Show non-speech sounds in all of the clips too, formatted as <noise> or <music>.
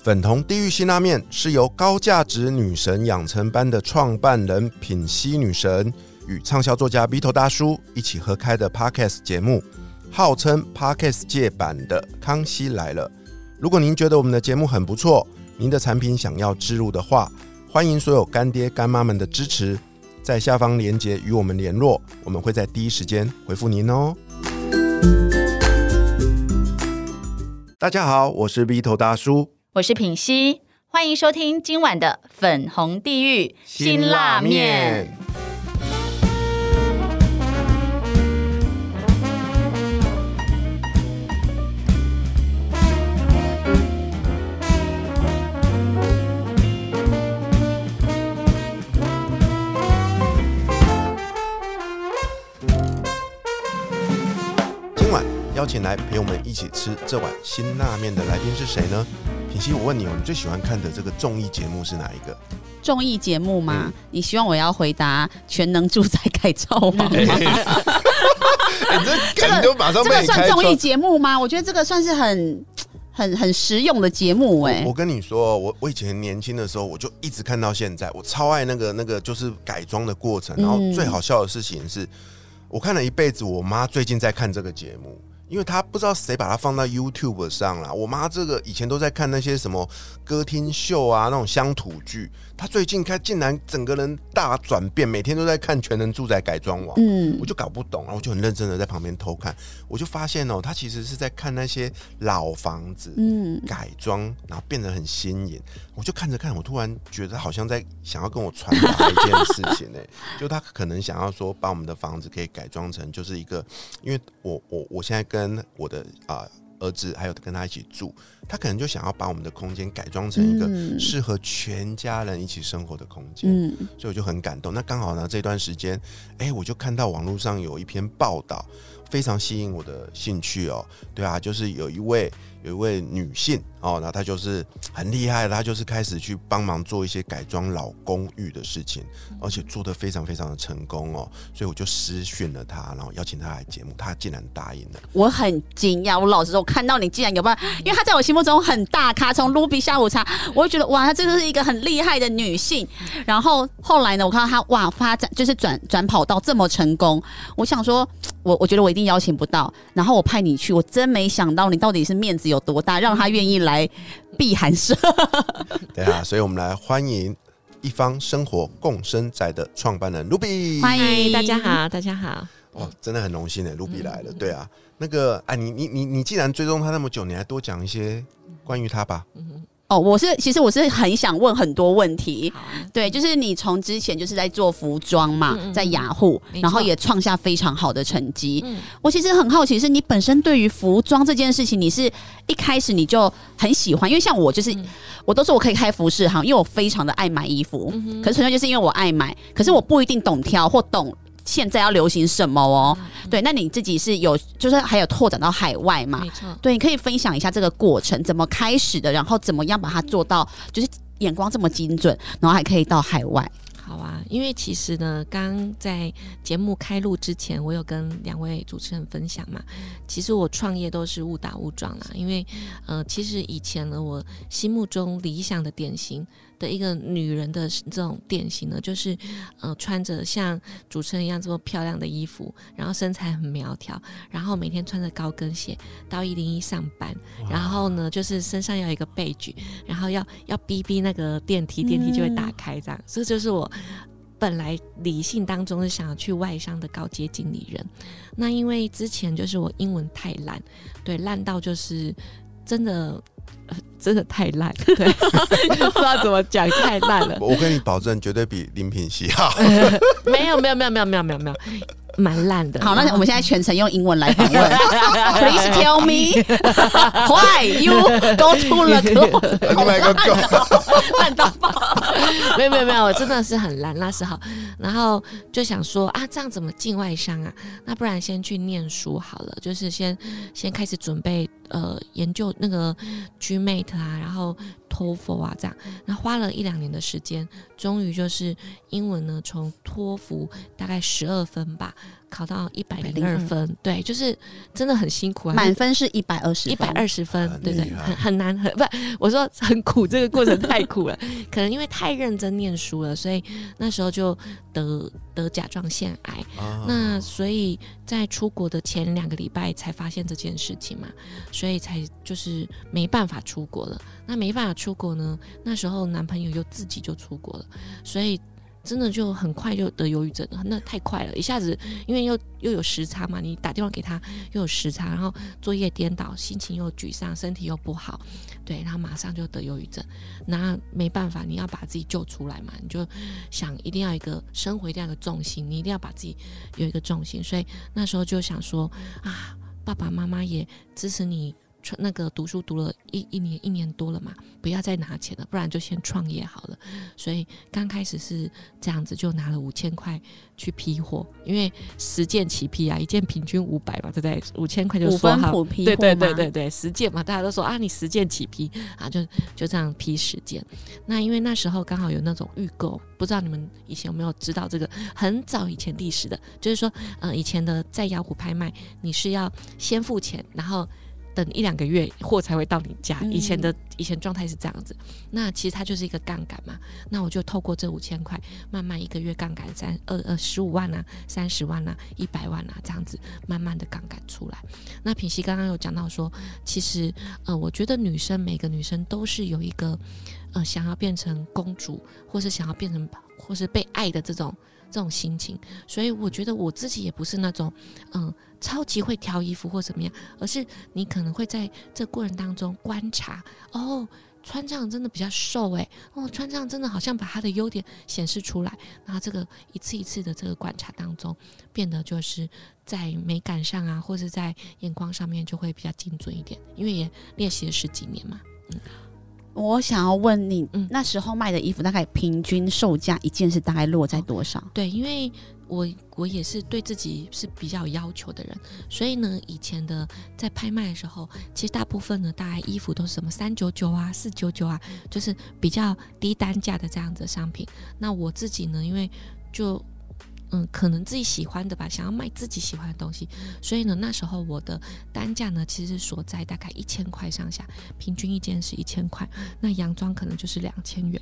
粉红地狱辛拉面是由高价值女神养成班的创办人品熙女神与畅销作家 B 头大叔一起合开的 Podcast 节目，号称 Podcast 界版的《康熙来了》。如果您觉得我们的节目很不错，您的产品想要植入的话，欢迎所有干爹干妈们的支持，在下方链接与我们联络，我们会在第一时间回复您哦。大家好，我是 B 头大叔。我是品熙，欢迎收听今晚的粉红地狱辛辣面。今晚邀请来陪我们一起吃这碗辛辣面的来宾是谁呢？品熙，我问你哦，你最喜欢看的这个综艺节目是哪一个？综艺节目吗？你希望我要回答《全能住宅改造王》吗？<laughs> 你这个就马上这个算综艺节目吗？我觉得这个算是很、很、很实用的节目哎、我跟你说，我我以前年轻的时候，我就一直看到现在，我超爱那个那个就是改装的过程。然后最好笑的事情是，我看了一辈子，我妈最近在看这个节目。因为他不知道谁把它放到 YouTube 上了。我妈这个以前都在看那些什么歌厅秀啊，那种乡土剧。她最近看竟然整个人大转变，每天都在看《全能住宅改装网》。嗯我就搞不懂，然后我就很认真的在旁边偷看，我就发现哦，她其实是在看那些老房子，嗯，改装，然后变得很新颖。我就看着看，我突然觉得好像在想要跟我传达一件事情呢、<laughs> 就他可能想要说，把我们的房子可以改装成就是一个，因为我我我现在跟跟我的啊、儿子还有跟他一起住，他可能就想要把我们的空间改装成一个嗯适合全家人一起生活的空间。嗯所以我就很感动。那刚好呢，这段时间，哎、我就看到网络上有一篇报道，非常吸引我的兴趣哦。对啊，就是有一位有一位女性哦，那她就是很厉害，她就是开始去帮忙做一些改装老公寓的事情，而且做的非常非常的成功哦。所以我就私讯了她，然后邀请她来节目，她竟然答应了。我很惊讶。我老实说，我看到你竟然有办法，因为她在我心目中很大咖，从 Ruby 下午茶，我会觉得哇，她真的是一个很厉害的女性。然后后来呢，我看到她哇发展就是转转跑道这么成功，我想说，我我觉得我一定邀请不到，然后我派你去，我真没想到你到底是面子有多大，让她愿意来避寒舍。<laughs> 对啊，所以我们来欢迎一方生活共生宅的创办人 Ruby。欢，迎大家。好，大家好。哦，真的很荣幸的，Ruby 来了。对啊，那个，哎，你你你你既然追踪他那么久，你还多讲一些关于他吧。哦，我是其实我是很想问很多问题，对，就是你从之前就是在做服装嘛，嗯嗯在雅虎，然后也创下非常好的成绩。嗯我其实很好奇，是你本身对于服装这件事情，你是一开始你就很喜欢？因为像我就是，嗯我都说我可以开服饰行，因为我非常的爱买衣服。嗯可是纯粹就是因为我爱买，可是我不一定懂挑或懂。现在要流行什么哦？嗯对，那你自己是有，就是还有拓展到海外嘛？没错。对，你可以分享一下这个过程怎么开始的，然后怎么样把它做到，就是眼光这么精准，然后还可以到海外。好啊，因为其实呢，刚在节目开录之前，我有跟两位主持人分享嘛，其实我创业都是误打误撞啦。因为呃，其实以前呢，我心目中理想的典型的一个女人的这种典型呢，就是呃穿着像主持人一样这么漂亮的衣服，然后身材很苗条，然后每天穿着高跟鞋到一零一上班，然后呢，就是身上要有一个背举，然后要要逼逼那个电梯，电梯就会打开，这样，这就是我本来理性当中是想要去外商的高阶经理人。那因为之前就是我英文太烂，对，烂到就是真的。呃 <laughs> 真的太烂，<laughs> 对，<laughs> 不知道怎么讲，太烂了。我跟你保证，绝对比林品熙好。没有，没有，没有，没有，没有，没有，没有，蛮烂的。好，那我们现在全程用英文来访问。Please tell me why you go to the club？另外一个够，烂到爆！没有没有没有，我真的是很烂那时候，然后就想说啊，这样怎么进外商啊？那不然先去念书好了，就是先先开始准备呃研究那个 Gmate 啊，然后 TOEFL 啊这样，那花了一两年的时间，终于就是英文呢从托福大概十二分吧，考到一百零二分，对，就是真的很辛苦啊，满分是一百二十，一百二十分很，对对，很很难，很不，我说很苦，这个过程太苦了。可能因为太认真念书了，所以那时候就得得甲状腺癌。啊那所以在出国的前两个礼拜才发现这件事情嘛，所以才就是没办法出国了。那没办法出国呢，那时候男朋友又自己就出国了，所以真的就很快就得忧郁症了，那太快了，一下子因为又又有时差嘛，你打电话给他又有时差，然后作业颠倒，心情又沮丧，身体又不好，对，然后马上就得忧郁症。那没办法，你要把自己救出来嘛，你就想一定要一个生活一定要个重心，你一定要把自己有一个重心。所以那时候就想说啊，爸爸妈妈也支持你。创那个读书读了一一年一年多了嘛，不要再拿钱了，不然就先创业好了。所以刚开始是这样子，就拿了五千块去批货，因为十件起批啊，一件平均五百吧，对不对？五千块就五分说好对对对对对，十件嘛，大家都说啊，你十件起批啊，就就这样批十件。那因为那时候刚好有那种预购，不知道你们以前有没有知道这个很早以前历史的，就是说，呃，以前的在雅虎拍卖，你是要先付钱，然后。等一两个月货才会到你家，嗯以前的以前状态是这样子。那其实它就是一个杠杆嘛。那我就透过这五千块，慢慢一个月杠杆三二呃十五万啊、三十万啊、一百万啊这样子，慢慢的杠杆出来。那品熙刚刚有讲到说，其实呃，我觉得女生每个女生都是有一个呃想要变成公主，或是想要变成或是被爱的这种这种心情。所以我觉得我自己也不是那种嗯、超级会挑衣服或怎么样，而是你可能会在这过程当中观察哦。穿这样真的比较瘦诶，哦，穿这样真的好像把他的优点显示出来，然后这个一次一次的这个观察当中，变得就是在美感上啊，或是在眼光上面就会比较精准一点，因为也练习了十几年嘛。嗯我想要问你，嗯那时候卖的衣服大概平均售价一件是大概落在多少？对，因为我我也是对自己是比较有要求的人，所以呢，以前的在拍卖的时候，其实大部分呢，大概衣服都是什么三九九啊、四九九啊，就是比较低单价的这样子的商品。那我自己呢，因为就嗯，可能自己喜欢的吧，想要卖自己喜欢的东西，所以呢，那时候我的单价呢，其实是锁在大概一千块上下，平均一件是一千块，那洋装可能就是两千元。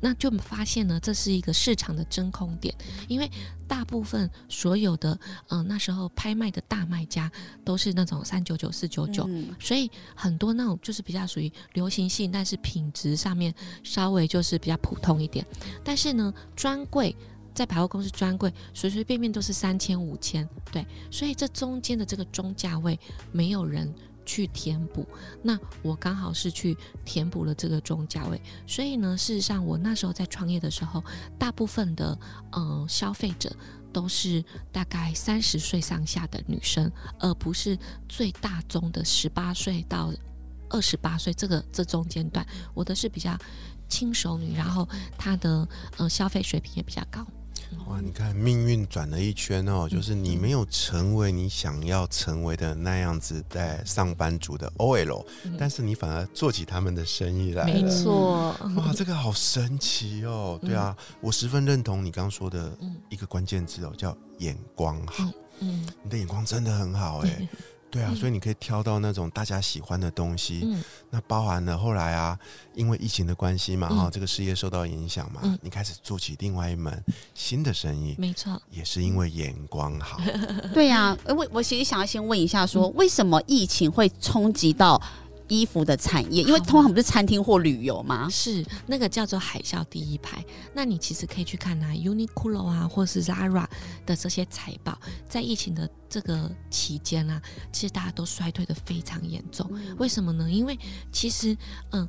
那就发现呢，这是一个市场的真空点，因为大部分所有的嗯、呃那时候拍卖的大卖家都是那种三九九、四九九，嗯所以很多那种就是比较属于流行性，但是品质上面稍微就是比较普通一点。但是呢，专柜在百货公司专柜随随便便都是三千、五千，对，所以这中间的这个中价位没有人。去填补，那我刚好是去填补了这个中价位，所以呢，事实上我那时候在创业的时候，大部分的呃消费者都是大概三十岁上下的女生，而不是最大宗的十八岁到二十八岁这个这中间段。我的是比较轻熟女，然后她的呃消费水平也比较高。哇，你看命运转了一圈哦，就是你没有成为你想要成为的那样子在上班族的 OL，、嗯但是你反而做起他们的生意来了没。错，哇，这个好神奇哦！对啊，我十分认同你刚刚说的嗯一个关键字哦，叫眼光好。嗯你的眼光真的很好哎。<laughs> 对啊，所以你可以挑到那种大家喜欢的东西。嗯那包含了后来啊，因为疫情的关系嘛，嗯哈、这个事业受到影响嘛，嗯你开始做起另外一门新的生意，没错。也是因为眼光好。对呀、呃我我其实想要先问一下说嗯为什么疫情会冲击到衣服的产业？因为通常不是餐厅或旅游吗？是那个叫做海啸第一排，那你其实可以去看啊，Uniqlo 啊，或是 Zara 的这些财报，在疫情的这个期间啊，其实大家都衰退的非常严重。为什么呢？因为其实，嗯，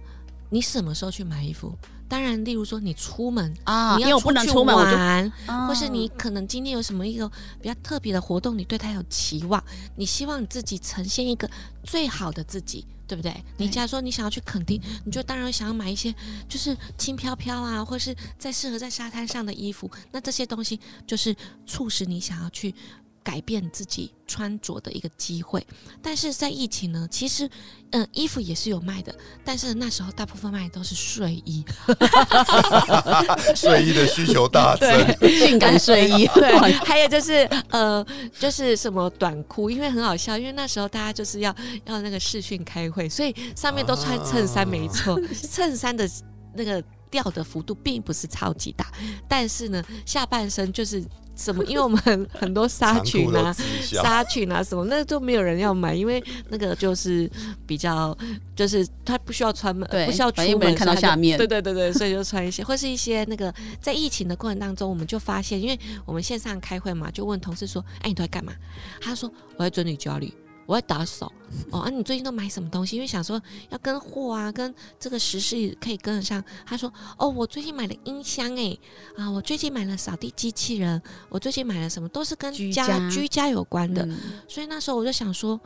你什么时候去买衣服？当然，例如说你出门啊，你要因为我不能去出门，玩，啊或是你可能今天有什么一个比较特别的活动，你对他有期望，你希望你自己呈现一个最好的自己，对不对？你假如说你想要去垦丁，你就当然想要买一些就是轻飘飘啊，或是在适合在沙滩上的衣服，那这些东西就是促使你想要去。改变自己穿着的一个机会。但是在疫情呢，其实嗯、呃衣服也是有卖的，但是那时候大部分卖的都是睡衣。<laughs> 睡衣的需求大增，性感睡衣，<laughs> 对，还有就是呃，就是什么短裤，因为很好笑，因为那时候大家就是要要那个视讯开会，所以上面都穿衬衫，没错，衬衫的那个掉的幅度并不是超级大，但是呢，下半身就是什么，<laughs> 因为我们很很多纱裙啊。纱裙啊什么，那都没有人要买，因为那个就是比较，就是他不需要穿门，不需要出门，看到下面对对对对，所以就穿一些，或是一些那个在疫情的过程当中，我们就发现，因为我们线上开会嘛，就问同事说：“哎，你都在干嘛？”他说：“我在整理家里。”我会打扫哦，啊，你最近都买什么东西？因为想说要跟货啊，跟这个时事可以跟得上。他说：“哦，我最近买了音箱哎，啊，我最近买了扫地机器人，我最近买了什么，都是跟家居家有关的。嗯所以那时候我就想说，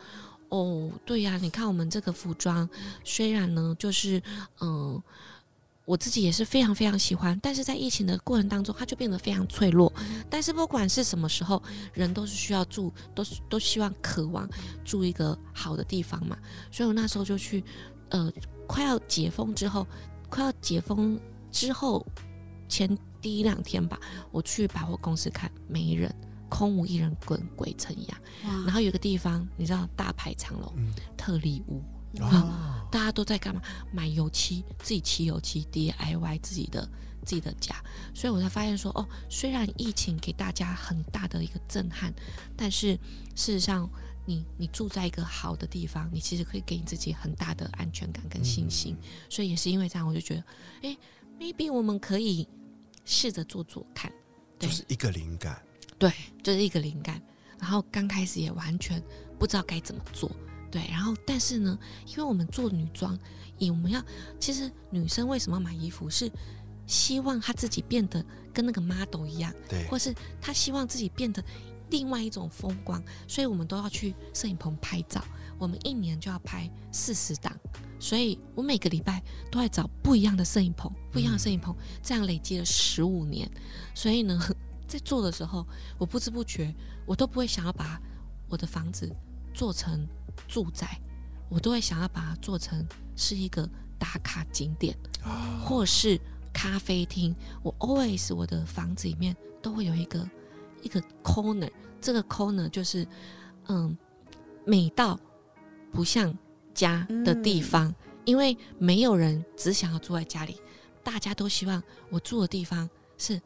哦，对呀、你看我们这个服装，虽然呢，就是嗯、我自己也是非常非常喜欢，但是在疫情的过程当中，它就变得非常脆弱。但是不管是什么时候，人都是需要住，都是都希望渴望住一个好的地方嘛。所以我那时候就去，呃，快要解封之后，快要解封之后前第一两天吧，我去百货公司看，没人。空无一人，滚鬼城一样。然后有个地方，你知道大排长龙，嗯特例屋，哦，大家都在干嘛？买油漆，自己漆油漆，DIY 自己的自己的家。所以我才发现说，哦，虽然疫情给大家很大的一个震撼，但是事实上你，你住在一个好的地方，你其实可以给你自己很大的安全感跟信心。所以也是因为这样，我就觉得，哎，maybe 我们可以试着做做看。对就是一个灵感。对，就是一个灵感。然后刚开始也完全不知道该怎么做，对。然后但是呢，因为我们做女装，以我们要，其实女生为什么要买衣服，是希望她自己变得跟那个 model 一样，对，或是她希望自己变得另外一种风光，所以我们都要去摄影棚拍照。我们一年就要拍四十档，所以我每个礼拜都在找不一样的摄影棚，不一样的摄影棚，这样累积了十五年。所以呢，<laughs> 在做的时候，我不知不觉我都不会想要把我的房子做成住宅，我都会想要把它做成是一个打卡景点，或是咖啡厅。我 always 我的房子里面都会有一个一个 corner，这个 corner 就是嗯，美到不像家的地方，因为没有人只想要住在家里，大家都希望我住的地方是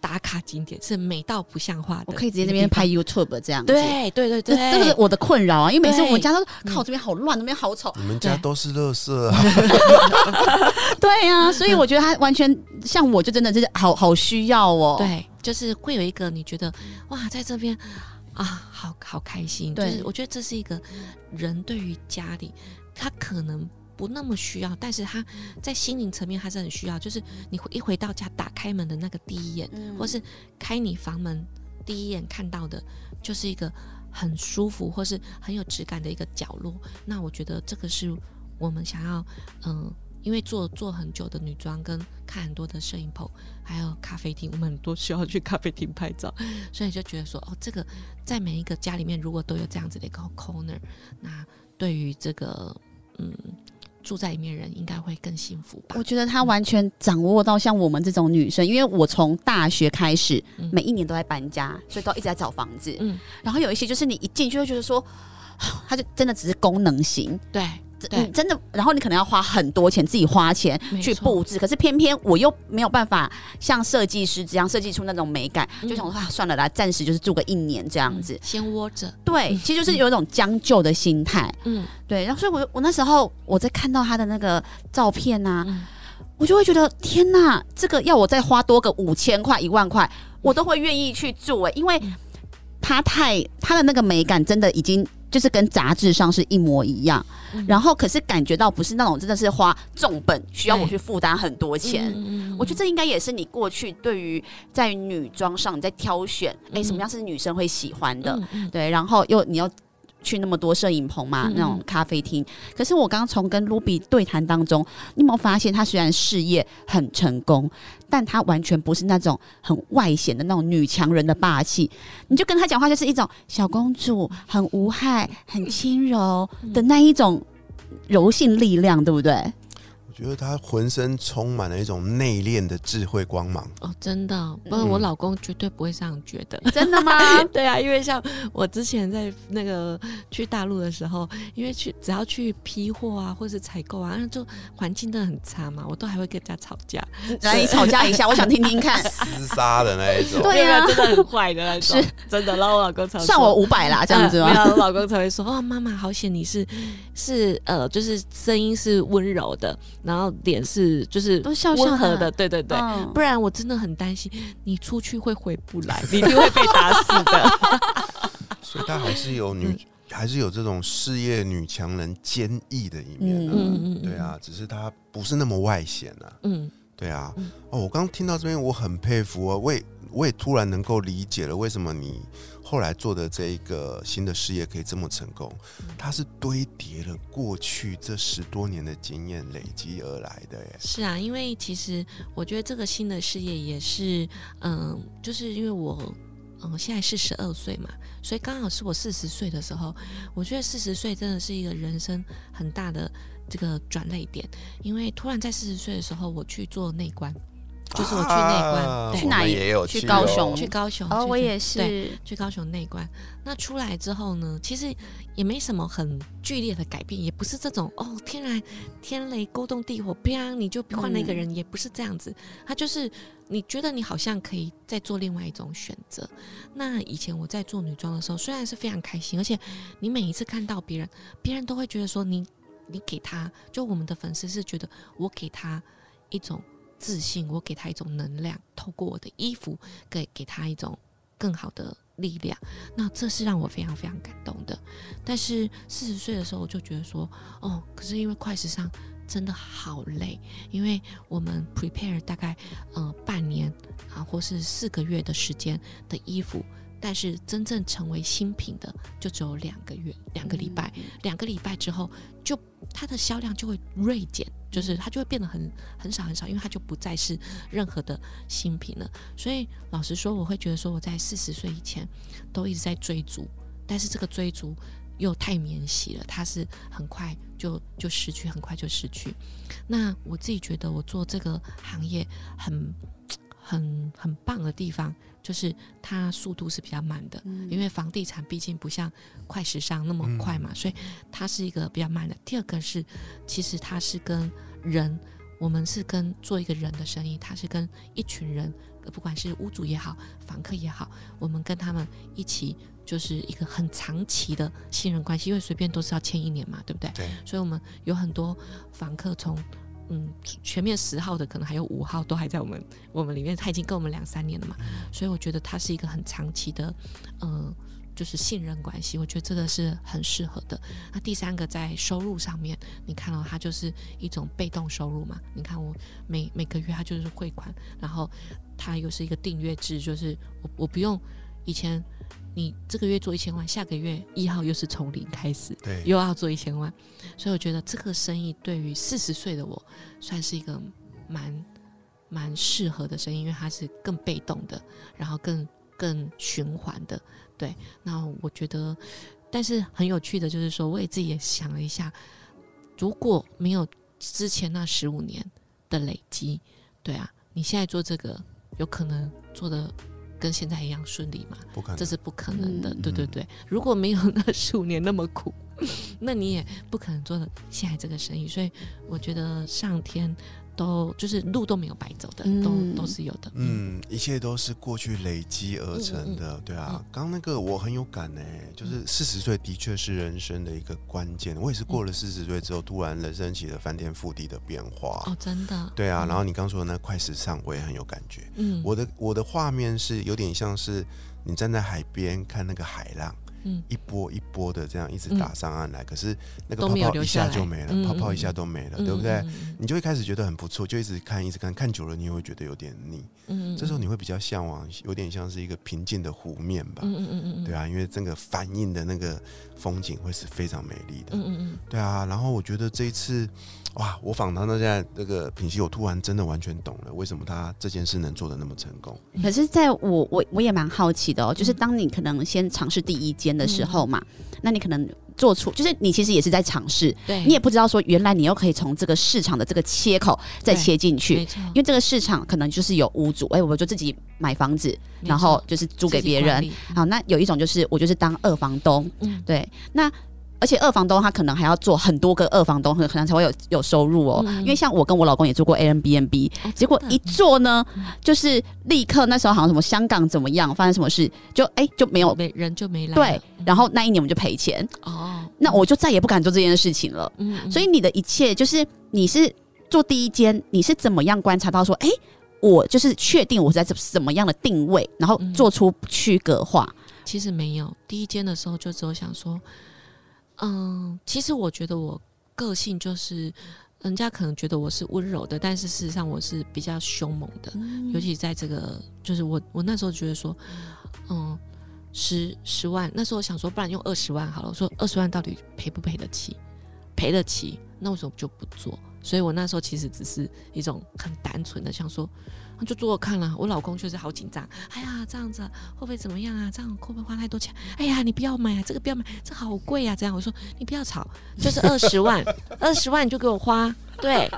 打卡景点，是美到不像话的。我可以直接那边拍。YouTube 这样子。对对对这对，这个是我的困扰啊，因为每次我们家都靠这边好乱，那边好丑。你们家都是垃圾啊！对 <laughs> 呀、所以我觉得他完全像我，就真的是好好需要哦。，对，就是会有一个你觉得哇，在这边啊，好好开心。就对是我觉得这是一个人对于家里，他可能不那么需要，但是他在心灵层面他是很需要。就是你回一回到家，打开门的那个第一眼，嗯或是开你房门第一眼看到的，就是一个很舒服或是很有质感的一个角落。那我觉得这个是我们想要，嗯、因为做做很久的女装，跟看很多的摄影棚，还有咖啡厅，我们很多需要去咖啡厅拍照，<laughs> 所以就觉得说，哦，这个在每一个家里面，如果都有这样子的一个 corner，那对于这个嗯住在里面的人，应该会更幸福吧我？觉得他完全掌握到像我们这种女生，因为我从大学开始，嗯每一年都在搬家，所以都一直在找房子。嗯，然后有一些就是你一进去就觉得说，<sighs> 它就真的只是功能型，对你真的，然后你可能要花很多钱自己花钱去布置，可是偏偏我又没有办法像设计师这样设计出那种美感，嗯就想说啊，算了啦，暂时就是住个一年这样子。嗯先窝着，对，其实就是有一种将就的心态。嗯对，然后所以我我那时候我在看到他的那个照片啊，嗯我就会觉得天哪，这个要我再花多个五千块、一万块，我都会愿意去做、欸，因为他太他的那个美感真的已经就是跟杂志上是一模一样，嗯然后可是感觉到不是那种真的是花重本需要我去负担很多钱。嗯我觉得这应该也是你过去对于在女装上你在挑选，哎、嗯什么样是女生会喜欢的？对，然后又你要去那么多摄影棚嘛，嗯那种咖啡厅。可是我刚从跟 Ruby 对谈当中，你有没有发现，她虽然事业很成功，但她完全不是那种很外显的那种女强人的霸气。你就跟她讲话，就是一种小公主，很无害、很轻柔的那一种柔性力量，对不对？我觉得他浑身充满了一种内敛的智慧光芒。哦，真的，不然我老公绝对不会这样觉得。<laughs> 真的吗？对啊，因为像我之前在那个去大陆的时候，因为去只要去批货啊，或是采购啊，那就环境真的很差嘛，我都还会跟人家吵架，来吵架一下，<laughs> 我想听听看。厮杀的那一种，对啊真的很坏的那种，真的。然后我老公常说算我五百啦，这样子吗？呃 <laughs> 没有，我老公才会说哦，妈妈好险你是是呃，就是声音是温柔的，然后脸是就是都笑笑的温和的，对对对。嗯不然我真的很担心，你出去会回不来，你一定会被打死的。<laughs> 所以他还是有女，还是有这种事业女强人坚毅的一面、啊。嗯嗯对啊，只是她不是那么外显啊。嗯对啊嗯，哦，我刚听到这边，我很佩服啊，我也我也突然能够理解了为什么你后来做的这一个新的事业可以这么成功，它是堆叠了过去这十多年的经验累积而来的耶。是啊，因为其实我觉得这个新的事业也是，嗯，就是因为我。嗯，现在是十二岁嘛，所以刚好是我四十岁的时候。我觉得四十岁真的是一个人生很大的这个转泪点，因为突然在四十岁的时候，我去做内观，就是我去内观，对去哪也有去高雄去高雄，我也对是，去高雄内关。那出来之后呢，其实也没什么很剧烈的改变，也不是这种哦天然天雷勾动地火，啪你就换了一个人，也不是这样子。他就是你觉得你好像可以再做另外一种选择。那以前我在做女装的时候，虽然是非常开心，而且你每一次看到别人，别人都会觉得说你你给他，就我们的粉丝是觉得我给他一种自信，我给他一种能量，透过我的衣服给给他一种更好的力量。那这是让我非常非常感动的。但是四十岁的时候，我就觉得说，哦，可是因为快时尚真的好累，因为我们 prepare 大概呃半年啊，或是四个月的时间的衣服。但是真正成为新品的就只有两个月、两个礼拜，两个礼拜之后，就它的销量就会锐减，就是它就会变得很很少很少，因为它就不再是任何的新品了。所以老实说，我会觉得说我在四十岁以前都一直在追逐，但是这个追逐又太免洗了，它是很快就就失去，很快就失去。那我自己觉得我做这个行业很很很棒的地方，就是它速度是比较慢的，因为房地产毕竟不像快时尚那么快嘛，所以它是一个比较慢的。第二个是，其实它是跟人，我们是跟做一个人的生意，它是跟一群人，呃不管是屋主也好，房客也好，我们跟他们一起。就是一个很长期的信任关系，因为随便都是要签一年嘛，对不对？对，所以我们有很多房客从嗯全面十号的，可能还有五号都还在我们我们里面，他已经跟我们两三年了嘛，所以我觉得他是一个很长期的，呃，就是信任关系，我觉得这个是很适合的。那第三个在收入上面，你看到、它就是一种被动收入嘛，你看我每每个月它就是汇款，然后它又是一个订阅制，就是我我不用以前。你这个月做一千万，下个月一号又是从零开始，对，又要做一千万，所以我觉得这个生意对于四十岁的我算是一个蛮蛮适合的生意，因为它是更被动的，然后更更循环的。对，那我觉得，但是很有趣的就是说，我也自己也想了一下，如果没有之前那十五年的累积，对啊，你现在做这个有可能做的跟现在一样顺利吗？不可能这。是不可能的，嗯对对对。如果没有那十五年那么苦，<laughs> 那你也不可能做的现在这个生意。所以我觉得上天都就是路都没有白走的，嗯都都是有的。嗯，嗯，一切都是过去累积而成的，对啊。刚刚那个我很有感呢，就是四十岁的确是人生的一个关键。我也是过了四十岁之后，突然人生起了翻天覆地的变化。哦，真的。对啊，然后你刚说的那快时尚，我也很有感觉。嗯，我的我的画面是有点像是你站在海边看那个海浪，嗯一波一波的这样一直打上岸来，可是那个泡泡一下就没了，嗯泡泡一嗯下都没了，嗯对不对？你就会开始觉得很不错，就一直看，一直看，看久了你也会觉得有点腻。嗯嗯，这时候你会比较向往，有点像是一个平静的湖面吧？嗯嗯嗯对啊，因为这个反应的那个风景会是非常美丽的。嗯嗯嗯对啊，然后我觉得这一次，哇，我访谈到现在这个品熙，我突然真的完全懂了，为什么他这件事能做的那么成功。可是，在我我我也蛮好奇的哦，嗯就是当你可能先尝试第一间的时候嘛，那你可能做出，就是你其实也是在尝试，对，你也不知道说原来你又可以从这个市场的这个切口再切进去没，错，因为这个市场可能就是有屋主，哎、我就自己买房子，然后就是租给别人。好，那有一种就是我就是当二房东，嗯对，那。而且二房东他可能还要做很多个二房东，很可能才会有有收入哦。嗯。因为像我跟我老公也做过 Airbnb，、哦结果一做呢，就是立刻那时候好像什么香港怎么样，发生什么事，就哎、就没有没人就没来对，然后那一年我们就赔钱，哦，那我就再也不敢做这件事情了。嗯，嗯。所以你的一切就是你是做第一间，你是怎么样观察到说，哎、我就是确定我在怎怎么样的定位，然后嗯。做出区隔化。其实没有，第一间的时候就只有想说，嗯，其实我觉得我个性就是，人家可能觉得我是温柔的，但是事实上我是比较凶猛的，尤其在这个，就是我我那时候觉得说，嗯，十十万，那时候想说，不然用二十万好了，我说二十万到底赔不赔得起？赔得起，那为什么就不做？所以我那时候其实只是一种很单纯的想说，那就做做看了。我老公就是好紧张，哎呀，这样子啊会不会怎么样啊？这样会不会花太多钱？哎呀，你不要买啊，这个不要买，这好贵啊！这样我说你不要吵，就是二十万，<laughs> 二十万你就给我花，对，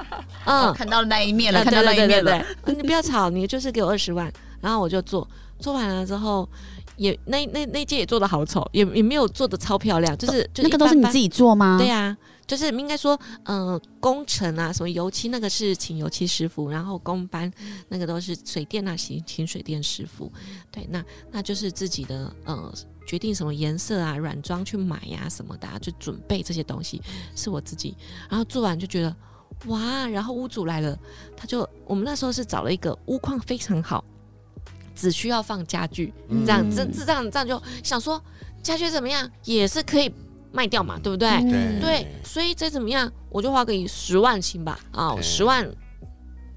嗯，看到了那一面了，啊看到那一面了。对对对对对你不要吵，你就是给我二十万，然后我就做，做完了之后。也那那那届也做的好丑，也也没有做的超漂亮，就是就那个都是你自己己做吗？对呀、就是应该说，嗯、工程啊，什么油漆那个是请油漆师傅，然后工班那个都是水电啊，请请水电师傅。对，那那就是自己的呃决定什么颜色啊、软装去买呀、什么的、啊，就准备这些东西是我自己。然后做完就觉得哇，然后屋主来了，他就我们那时候是找了一个屋况非常好，只需要放家具，嗯这样这这这样这样就想说家具怎么样也是可以卖掉嘛，对不对？嗯对对，所以再怎么样，我就花个十万行吧，啊，十万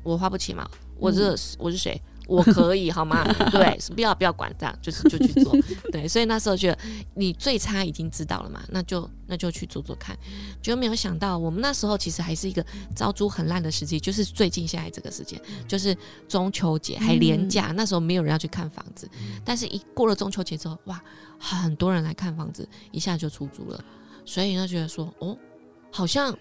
我花不起嘛，我这、嗯我是谁？我可以好吗？<laughs> 对，不要不要管这样，就是就去做。<laughs> 对，所以那时候觉得你最差已经知道了嘛，那就那就去做做看。就没有想到，我们那时候其实还是一个招租很烂的时期，就是最近现在这个时间，就是中秋节还廉价，那时候没有人要去看房子，但是一过了中秋节之后，哇，很多人来看房子，一下就出租了。所以呢，觉得说，哦，好像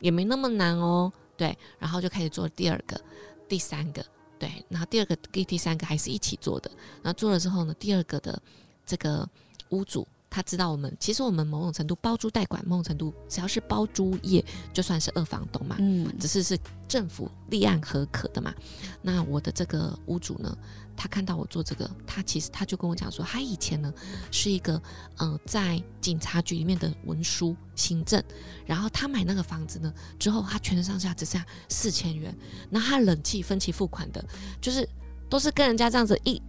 也没那么难哦，对，然后就开始做第二个、第三个，对，然后第二个跟第三个还是一起做的，然后做了之后呢，第二个的这个屋主。他知道我们，其实我们某种程度包租代管，某种程度只要是包租业，就算是二房东嘛，嗯，只是是政府立案合可的嘛。那我的这个屋主呢，他看到我做这个，他其实他就跟我讲说，他以前呢是一个呃在警察局里面的文书行政，然后他买那个房子呢之后，他全身上下只剩下四千元，那他冷气分期付款的，就是都是跟人家这样子一。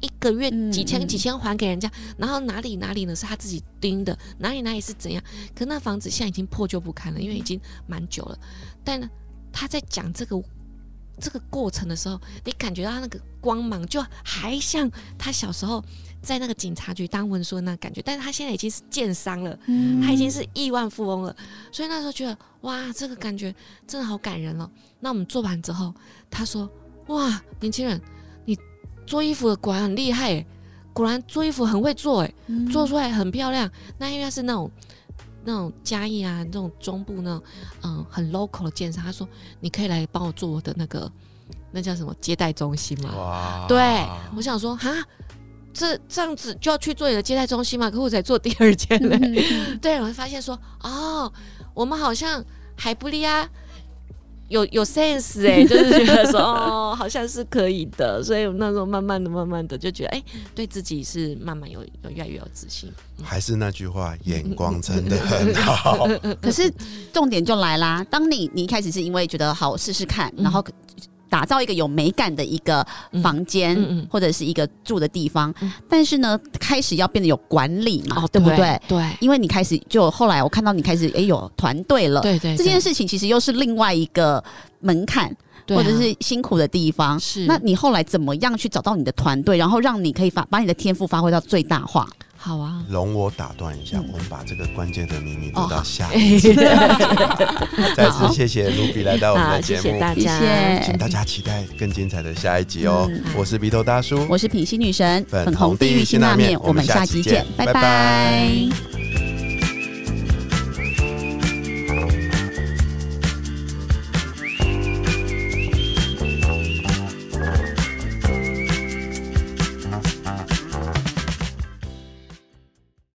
一个月几千几千还给人家，然后哪里哪里呢是他自己盯的，哪里哪里是怎样？可那房子现在已经破旧不堪了，因为已经蛮久了。但呢，他在讲这个这个过程的时候，你感觉到他那个光芒，就还像他小时候在那个警察局当文书的那感觉。但是他现在已经是建商了，嗯他已经是亿万富翁了，所以那时候觉得哇，这个感觉真的好感人哦。那我们做完之后，他说哇，年轻人，你做衣服的果然很厉害诶，果然做衣服很会做哎。嗯做出来很漂亮。那因为他是那种那种嘉义啊，那种中部那种嗯很 local 的建商，他说你可以来帮我做我的那个那叫什么接待中心嘛？哇，对，我想说哈。这这样子就要去做你的接待中心嘛？可我才做第二间嘞。嗯 <laughs> 对，我会发现说，哦，我们好像还不利啊，有有 sense 哎、<laughs> 就是觉得说，哦，好像是可以的。所以我那时候慢慢的、慢慢的就觉得，哎、对自己是慢慢有有越来越有自信。还是那句话，眼光真的很 <laughs> 好。可是重点就来啦，当你你一开始是因为觉得好试试看，嗯然后打造一个有美感的一个房间，嗯嗯或者是一个住的地方。嗯但是呢，开始要变得有管理嘛，哦，对不对？对因为你开始就后来我看到你开始诶有团队了，对对，这件事情其实又是另外一个门槛。啊或者是辛苦的地方，是那你后来怎么样去找到你的团队，然后让你可以发把你的天赋发挥到最大化？好啊，容我打断一下，嗯。我们把这个关键的秘密留哦到下一集。<laughs> 再次谢谢卢比来到我们，的节目谢谢，大家，谢请大家期待更精彩的下一集哦。嗯我是鼻头大叔，我是品心女神，粉粉红地狱辛辣面我们下期见下集见，拜拜。拜拜